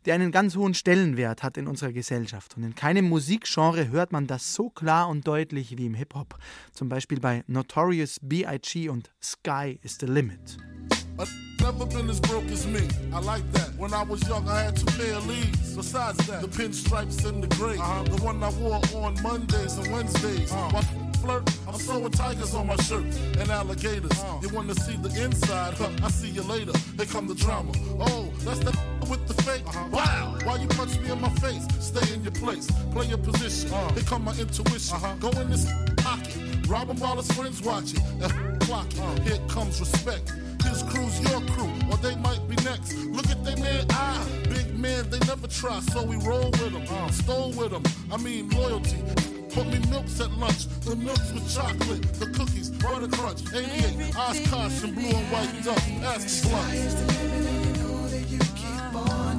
der einen ganz hohen Stellenwert hat in unserer Gesellschaft. Und in keinem Musikgenre hört man das so klar und deutlich wie im Hip-Hop. Zum Beispiel bei Notorious B.I.G. und Sky is the Limit. Never been as broke as me. I like that. When I was young, I had two pair of leaves. Besides that, the pinstripes and the gray. Uh-huh. The one I wore on Mondays and Wednesdays. Uh-huh. Flirt, I'm sewing tigers on my shirt and alligators. Uh. You wanna see the inside? Huh, I see you later. Here come the drama. Oh, that's the with the fake. Uh-huh. Wow, why you punch me in my face? Stay in your place, play your position. Uh. Here come my intuition. Uh-huh. Go in this pocket, rob him while his friends watching. And clock it. Uh. Here comes respect his crew's your crew, or they might be next. Look at they man eye, big man, they never try, so we roll with them, uh, stole with them. I mean loyalty. Put me milks at lunch, the milks with chocolate, the cookies, butter crunch, 88, Oshkosh and blue and white duck, ask the blunt.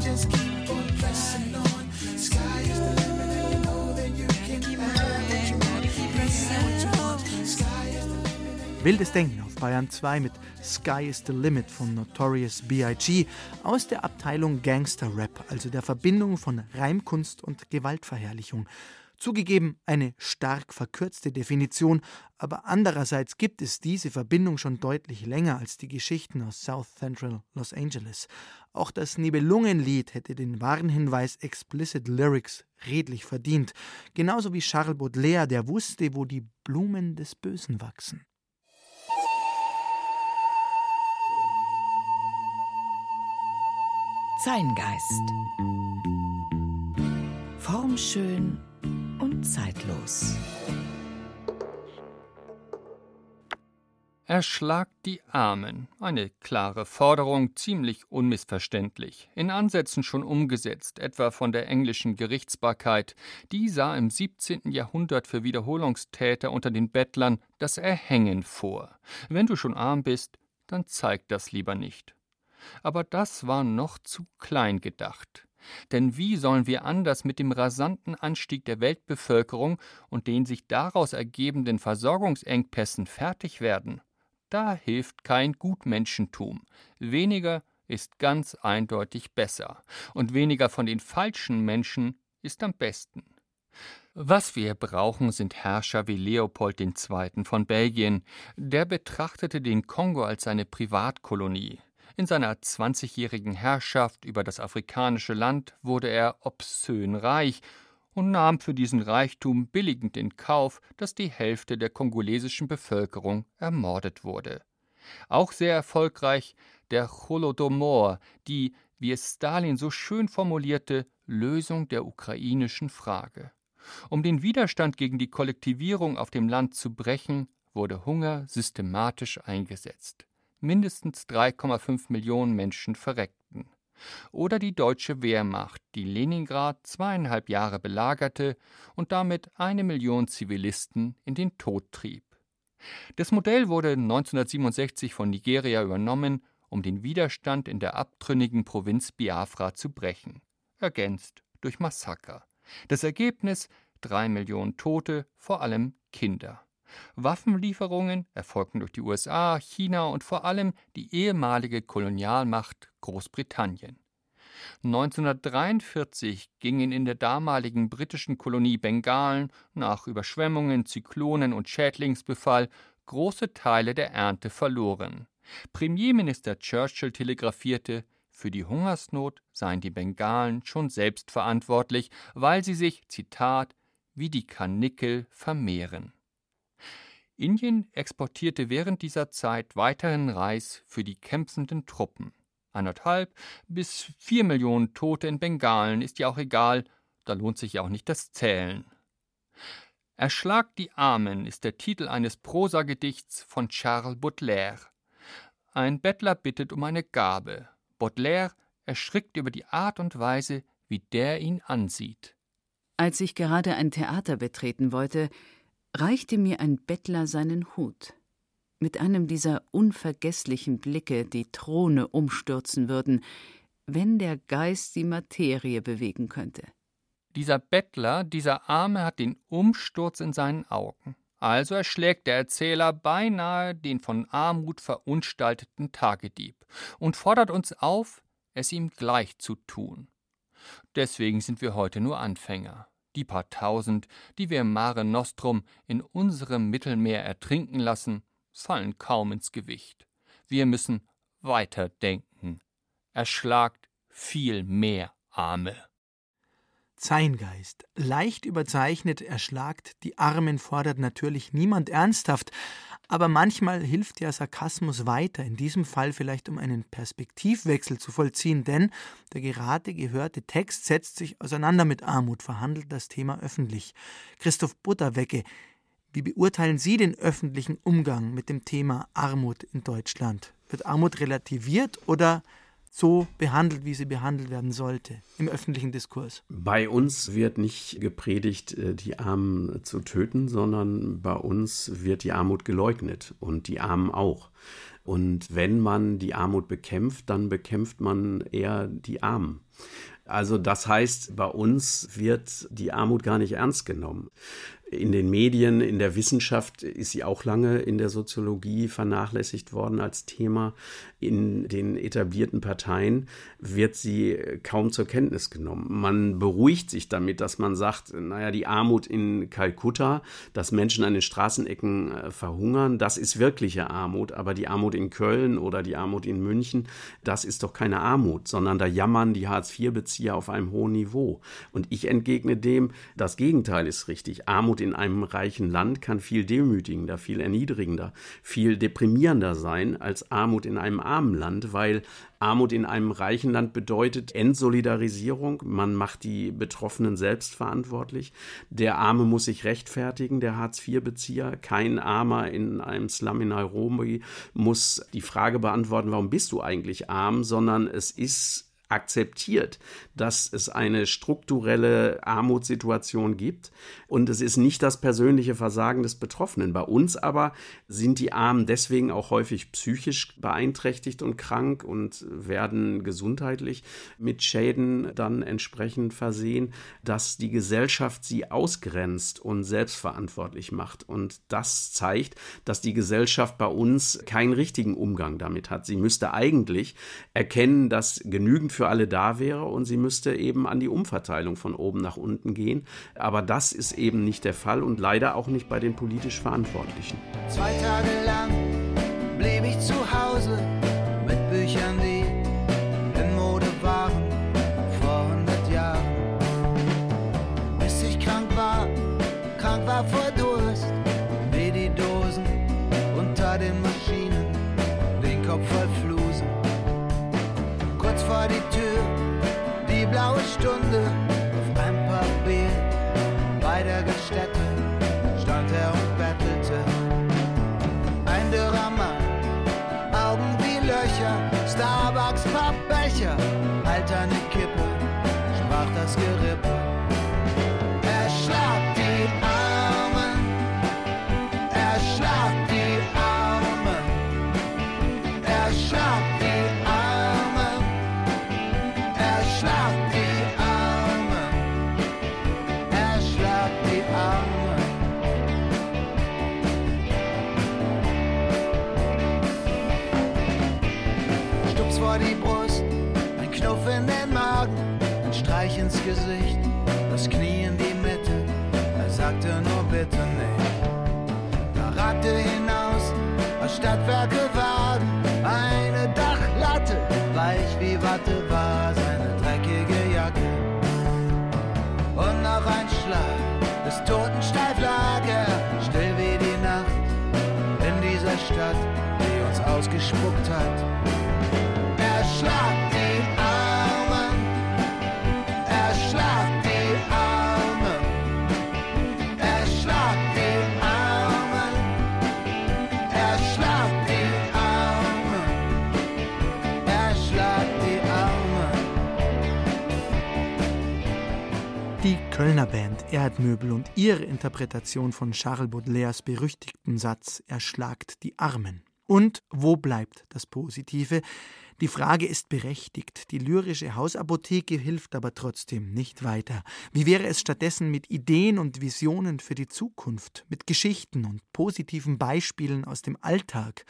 Just keep on pressing on. Sky is the limit, and you know that you can have what what you want. Sky is the. Wildes Denken auf Bayern 2 mit Sky is the Limit von Notorious B.I.G. aus der Abteilung Gangster Rap, also der Verbindung von Reimkunst und Gewaltverherrlichung. Zugegeben eine stark verkürzte Definition, aber andererseits gibt es diese Verbindung schon deutlich länger als die Geschichten aus South Central Los Angeles. Auch das Nibelungenlied hätte den Warnhinweis Explicit Lyrics redlich verdient, genauso wie Charles Baudelaire, der wusste, wo die Blumen des Bösen wachsen. Zeingeist. Formschön zeitlos. Erschlagt die Armen. Eine klare Forderung, ziemlich unmissverständlich. In Ansätzen schon umgesetzt, etwa von der englischen Gerichtsbarkeit. Die sah im 17. Jahrhundert für Wiederholungstäter unter den Bettlern das Erhängen vor. Wenn du schon arm bist, dann zeig das lieber nicht. Aber das war noch zu klein gedacht. Denn wie sollen wir anders mit dem rasanten Anstieg der Weltbevölkerung und den sich daraus ergebenden Versorgungsengpässen fertig werden? Da hilft kein Gutmenschentum. Weniger ist ganz eindeutig besser. Und weniger von den falschen Menschen ist am besten. Was wir brauchen, sind Herrscher wie Leopold II. von Belgien. Der betrachtete den Kongo als seine Privatkolonie. In seiner 20-jährigen Herrschaft über das afrikanische Land wurde er obszön reich und nahm für diesen Reichtum billigend in Kauf, dass die Hälfte der kongolesischen Bevölkerung ermordet wurde. Auch sehr erfolgreich der Holodomor, die, wie es Stalin so schön formulierte, Lösung der ukrainischen Frage. Um den Widerstand gegen die Kollektivierung auf dem Land zu brechen, wurde Hunger systematisch eingesetzt. Mindestens 3,5 Millionen Menschen verreckten. Oder die deutsche Wehrmacht, die Leningrad zweieinhalb Jahre belagerte und damit eine Million Zivilisten in den Tod trieb. Das Modell wurde 1967 von Nigeria übernommen, um den Widerstand in der abtrünnigen Provinz Biafra zu brechen, ergänzt durch Massaker. Das Ergebnis drei Millionen Tote, vor allem Kinder. Waffenlieferungen erfolgten durch die USA, China und vor allem die ehemalige Kolonialmacht Großbritannien. 1943 gingen in der damaligen britischen Kolonie Bengalen nach Überschwemmungen, Zyklonen und Schädlingsbefall große Teile der Ernte verloren. Premierminister Churchill telegrafierte, für die Hungersnot seien die Bengalen schon selbst verantwortlich, weil sie sich, Zitat, wie die Karnickel vermehren. Indien exportierte während dieser Zeit weiterhin Reis für die kämpfenden Truppen. Anderthalb bis vier Millionen Tote in Bengalen ist ja auch egal, da lohnt sich ja auch nicht das Zählen. Erschlag die Armen ist der Titel eines Prosagedichts von Charles Baudelaire. Ein Bettler bittet um eine Gabe. Baudelaire erschrickt über die Art und Weise, wie der ihn ansieht. Als ich gerade ein Theater betreten wollte, reichte mir ein Bettler seinen Hut. Mit einem dieser unvergesslichen Blicke, die Throne umstürzen würden, wenn der Geist die Materie bewegen könnte. Dieser Bettler, dieser Arme hat den Umsturz in seinen Augen. Also erschlägt der Erzähler beinahe den von Armut verunstalteten Tagedieb und fordert uns auf, es ihm gleich zu tun. Deswegen sind wir heute nur Anfänger. Die paar Tausend, die wir im Mare Nostrum in unserem Mittelmeer ertrinken lassen, fallen kaum ins Gewicht. Wir müssen weiterdenken. Erschlagt viel mehr Arme. Zeingeist, leicht überzeichnet, erschlagt die Armen, fordert natürlich niemand ernsthaft, aber manchmal hilft ja Sarkasmus weiter, in diesem Fall vielleicht um einen Perspektivwechsel zu vollziehen, denn der gerade gehörte Text setzt sich auseinander mit Armut, verhandelt das Thema öffentlich. Christoph Butterwecke, wie beurteilen Sie den öffentlichen Umgang mit dem Thema Armut in Deutschland? Wird Armut relativiert oder so behandelt, wie sie behandelt werden sollte im öffentlichen Diskurs. Bei uns wird nicht gepredigt, äh, die Armen zu töten, sondern bei uns wird die Armut geleugnet und die Armen auch. Und wenn man die Armut bekämpft, dann bekämpft man eher die Armen. Also das heißt, bei uns wird die Armut gar nicht ernst genommen in den Medien, in der Wissenschaft ist sie auch lange in der Soziologie vernachlässigt worden als Thema. In den etablierten Parteien wird sie kaum zur Kenntnis genommen. Man beruhigt sich damit, dass man sagt, naja, die Armut in Kalkutta, dass Menschen an den Straßenecken äh, verhungern, das ist wirkliche Armut. Aber die Armut in Köln oder die Armut in München, das ist doch keine Armut, sondern da jammern die Hartz-IV-Bezieher auf einem hohen Niveau. Und ich entgegne dem, das Gegenteil ist richtig. Armut in einem reichen Land kann viel demütigender, viel erniedrigender, viel deprimierender sein als Armut in einem armen Land, weil Armut in einem reichen Land bedeutet Entsolidarisierung. Man macht die Betroffenen selbst verantwortlich. Der Arme muss sich rechtfertigen, der Hartz-IV-Bezieher. Kein Armer in einem Slum in Nairobi muss die Frage beantworten, warum bist du eigentlich arm, sondern es ist akzeptiert, dass es eine strukturelle Armutssituation gibt und es ist nicht das persönliche Versagen des Betroffenen. Bei uns aber sind die Armen deswegen auch häufig psychisch beeinträchtigt und krank und werden gesundheitlich mit Schäden dann entsprechend versehen, dass die Gesellschaft sie ausgrenzt und selbstverantwortlich macht und das zeigt, dass die Gesellschaft bei uns keinen richtigen Umgang damit hat. Sie müsste eigentlich erkennen, dass genügend für alle da wäre und sie müsste eben an die Umverteilung von oben nach unten gehen. Aber das ist eben nicht der Fall und leider auch nicht bei den politisch Verantwortlichen. Zwei Tage lang blieb ich zu Hause mit Büchern, die in Mode waren vor 100 Jahren, bis Fieber vor Stunde, auf ein Papier bei der Gaststätte stand er und bettelte. Ein dürrer Mann, Augen wie Löcher, Starbucks Pappbecher, alterne Kippe, sprach das Gerippe. Band Erdmöbel und ihre Interpretation von Charles Baudelaires berüchtigten Satz Er schlagt die Armen. Und wo bleibt das Positive? Die Frage ist berechtigt. Die lyrische Hausapotheke hilft aber trotzdem nicht weiter. Wie wäre es stattdessen mit Ideen und Visionen für die Zukunft, mit Geschichten und positiven Beispielen aus dem Alltag?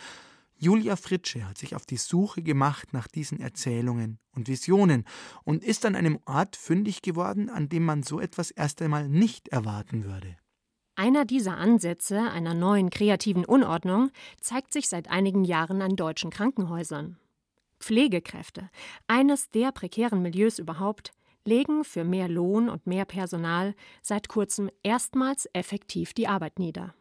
Julia Fritsche hat sich auf die Suche gemacht nach diesen Erzählungen und Visionen und ist an einem Ort fündig geworden, an dem man so etwas erst einmal nicht erwarten würde. Einer dieser Ansätze einer neuen kreativen Unordnung zeigt sich seit einigen Jahren an deutschen Krankenhäusern. Pflegekräfte, eines der prekären Milieus überhaupt, legen für mehr Lohn und mehr Personal seit kurzem erstmals effektiv die Arbeit nieder.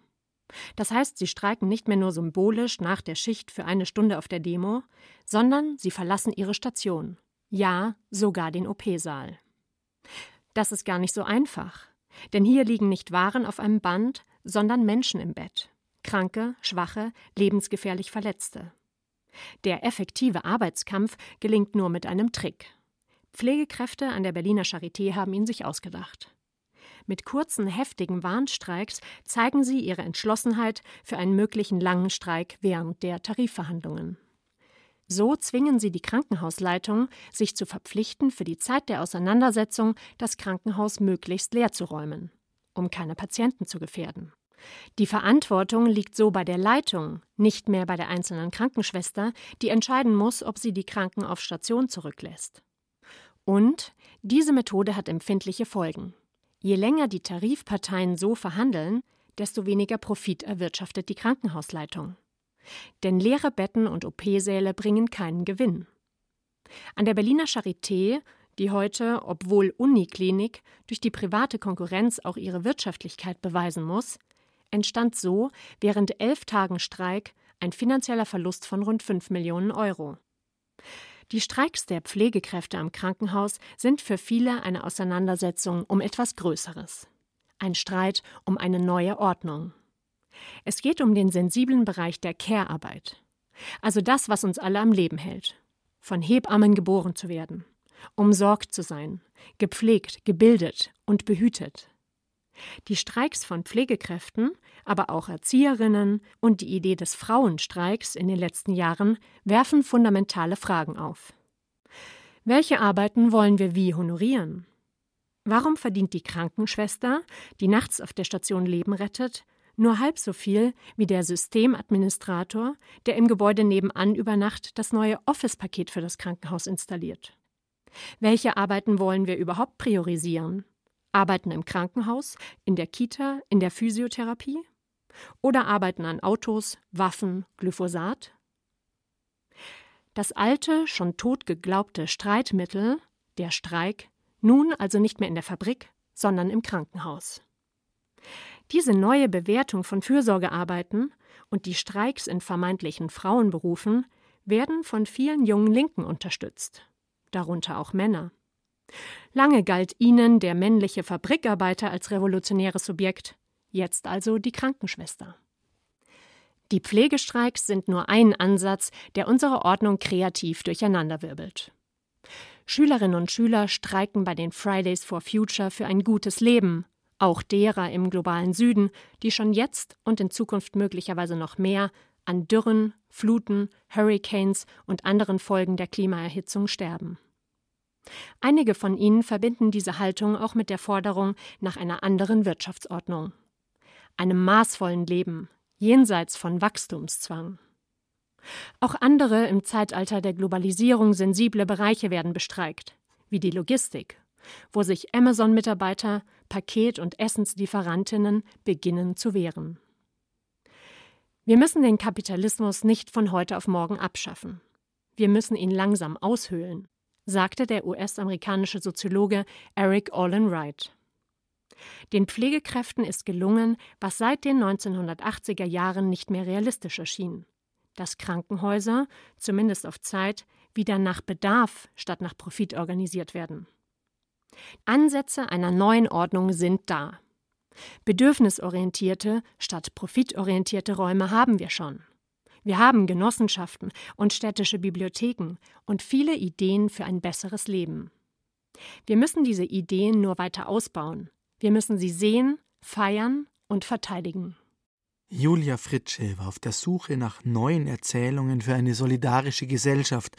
Das heißt, sie streiken nicht mehr nur symbolisch nach der Schicht für eine Stunde auf der Demo, sondern sie verlassen ihre Station. Ja, sogar den OP-Saal. Das ist gar nicht so einfach. Denn hier liegen nicht Waren auf einem Band, sondern Menschen im Bett. Kranke, schwache, lebensgefährlich Verletzte. Der effektive Arbeitskampf gelingt nur mit einem Trick. Pflegekräfte an der Berliner Charité haben ihn sich ausgedacht. Mit kurzen, heftigen Warnstreiks zeigen sie ihre Entschlossenheit für einen möglichen langen Streik während der Tarifverhandlungen. So zwingen sie die Krankenhausleitung, sich zu verpflichten, für die Zeit der Auseinandersetzung das Krankenhaus möglichst leer zu räumen, um keine Patienten zu gefährden. Die Verantwortung liegt so bei der Leitung, nicht mehr bei der einzelnen Krankenschwester, die entscheiden muss, ob sie die Kranken auf Station zurücklässt. Und diese Methode hat empfindliche Folgen. Je länger die Tarifparteien so verhandeln, desto weniger Profit erwirtschaftet die Krankenhausleitung. Denn leere Betten und OP-Säle bringen keinen Gewinn. An der Berliner Charité, die heute, obwohl Uniklinik, durch die private Konkurrenz auch ihre Wirtschaftlichkeit beweisen muss, entstand so während elf Tagen Streik ein finanzieller Verlust von rund 5 Millionen Euro. Die Streiks der Pflegekräfte am Krankenhaus sind für viele eine Auseinandersetzung um etwas Größeres. Ein Streit um eine neue Ordnung. Es geht um den sensiblen Bereich der Care-Arbeit. Also das, was uns alle am Leben hält. Von Hebammen geboren zu werden. Umsorgt zu sein. Gepflegt, gebildet und behütet. Die Streiks von Pflegekräften, aber auch Erzieherinnen und die Idee des Frauenstreiks in den letzten Jahren werfen fundamentale Fragen auf. Welche Arbeiten wollen wir wie honorieren? Warum verdient die Krankenschwester, die nachts auf der Station Leben rettet, nur halb so viel wie der Systemadministrator, der im Gebäude nebenan über Nacht das neue Office-Paket für das Krankenhaus installiert? Welche Arbeiten wollen wir überhaupt priorisieren? Arbeiten im Krankenhaus, in der Kita, in der Physiotherapie? Oder arbeiten an Autos, Waffen, Glyphosat? Das alte, schon tot geglaubte Streitmittel, der Streik, nun also nicht mehr in der Fabrik, sondern im Krankenhaus. Diese neue Bewertung von Fürsorgearbeiten und die Streiks in vermeintlichen Frauenberufen werden von vielen jungen Linken unterstützt, darunter auch Männer. Lange galt ihnen der männliche Fabrikarbeiter als revolutionäres Subjekt, jetzt also die Krankenschwester. Die Pflegestreiks sind nur ein Ansatz, der unsere Ordnung kreativ durcheinanderwirbelt. Schülerinnen und Schüler streiken bei den Fridays for Future für ein gutes Leben, auch derer im globalen Süden, die schon jetzt und in Zukunft möglicherweise noch mehr an Dürren, Fluten, Hurricanes und anderen Folgen der Klimaerhitzung sterben. Einige von ihnen verbinden diese Haltung auch mit der Forderung nach einer anderen Wirtschaftsordnung, einem maßvollen Leben, jenseits von Wachstumszwang. Auch andere im Zeitalter der Globalisierung sensible Bereiche werden bestreikt, wie die Logistik, wo sich Amazon-Mitarbeiter, Paket- und Essenslieferantinnen beginnen zu wehren. Wir müssen den Kapitalismus nicht von heute auf morgen abschaffen. Wir müssen ihn langsam aushöhlen sagte der US-amerikanische Soziologe Eric Olin Wright. Den Pflegekräften ist gelungen, was seit den 1980er Jahren nicht mehr realistisch erschien, dass Krankenhäuser, zumindest auf Zeit, wieder nach Bedarf statt nach Profit organisiert werden. Ansätze einer neuen Ordnung sind da. Bedürfnisorientierte statt profitorientierte Räume haben wir schon. Wir haben Genossenschaften und städtische Bibliotheken und viele Ideen für ein besseres Leben. Wir müssen diese Ideen nur weiter ausbauen. Wir müssen sie sehen, feiern und verteidigen. Julia Fritsche war auf der Suche nach neuen Erzählungen für eine solidarische Gesellschaft.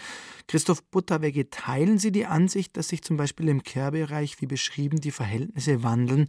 Christoph Butterwegge, teilen Sie die Ansicht, dass sich zum Beispiel im Care-Bereich, wie beschrieben, die Verhältnisse wandeln,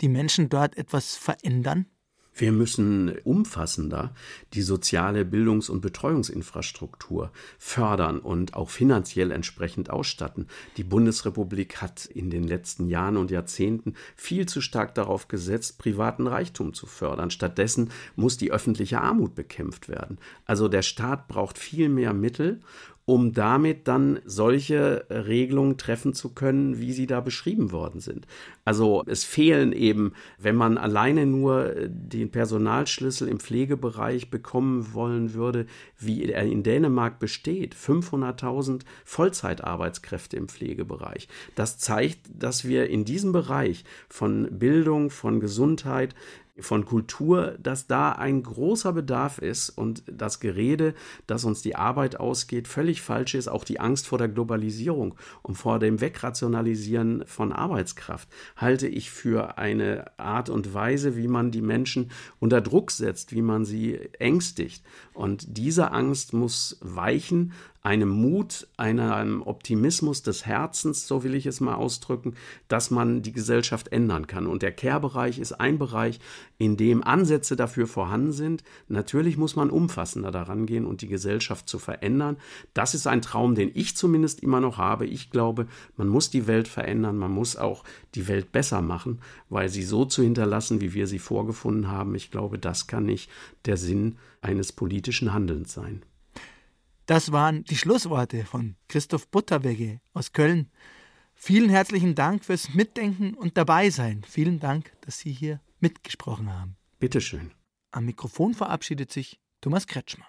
die Menschen dort etwas verändern? Wir müssen umfassender die soziale Bildungs- und Betreuungsinfrastruktur fördern und auch finanziell entsprechend ausstatten. Die Bundesrepublik hat in den letzten Jahren und Jahrzehnten viel zu stark darauf gesetzt, privaten Reichtum zu fördern. Stattdessen muss die öffentliche Armut bekämpft werden. Also der Staat braucht viel mehr Mittel um damit dann solche Regelungen treffen zu können, wie sie da beschrieben worden sind. Also es fehlen eben, wenn man alleine nur den Personalschlüssel im Pflegebereich bekommen wollen würde, wie er in Dänemark besteht, 500.000 Vollzeitarbeitskräfte im Pflegebereich. Das zeigt, dass wir in diesem Bereich von Bildung, von Gesundheit, von Kultur, dass da ein großer Bedarf ist und das Gerede, dass uns die Arbeit ausgeht, völlig falsch ist. Auch die Angst vor der Globalisierung und vor dem Wegrationalisieren von Arbeitskraft halte ich für eine Art und Weise, wie man die Menschen unter Druck setzt, wie man sie ängstigt. Und diese Angst muss weichen einem Mut, einem Optimismus des Herzens, so will ich es mal ausdrücken, dass man die Gesellschaft ändern kann. Und der Care-Bereich ist ein Bereich, in dem Ansätze dafür vorhanden sind. Natürlich muss man umfassender daran gehen und die Gesellschaft zu verändern. Das ist ein Traum, den ich zumindest immer noch habe. Ich glaube, man muss die Welt verändern, man muss auch die Welt besser machen, weil sie so zu hinterlassen, wie wir sie vorgefunden haben, ich glaube, das kann nicht der Sinn eines politischen Handelns sein. Das waren die Schlussworte von Christoph Butterwegge aus Köln. Vielen herzlichen Dank fürs Mitdenken und Dabeisein. Vielen Dank, dass Sie hier mitgesprochen haben. Bitteschön. Am Mikrofon verabschiedet sich Thomas Kretschmer.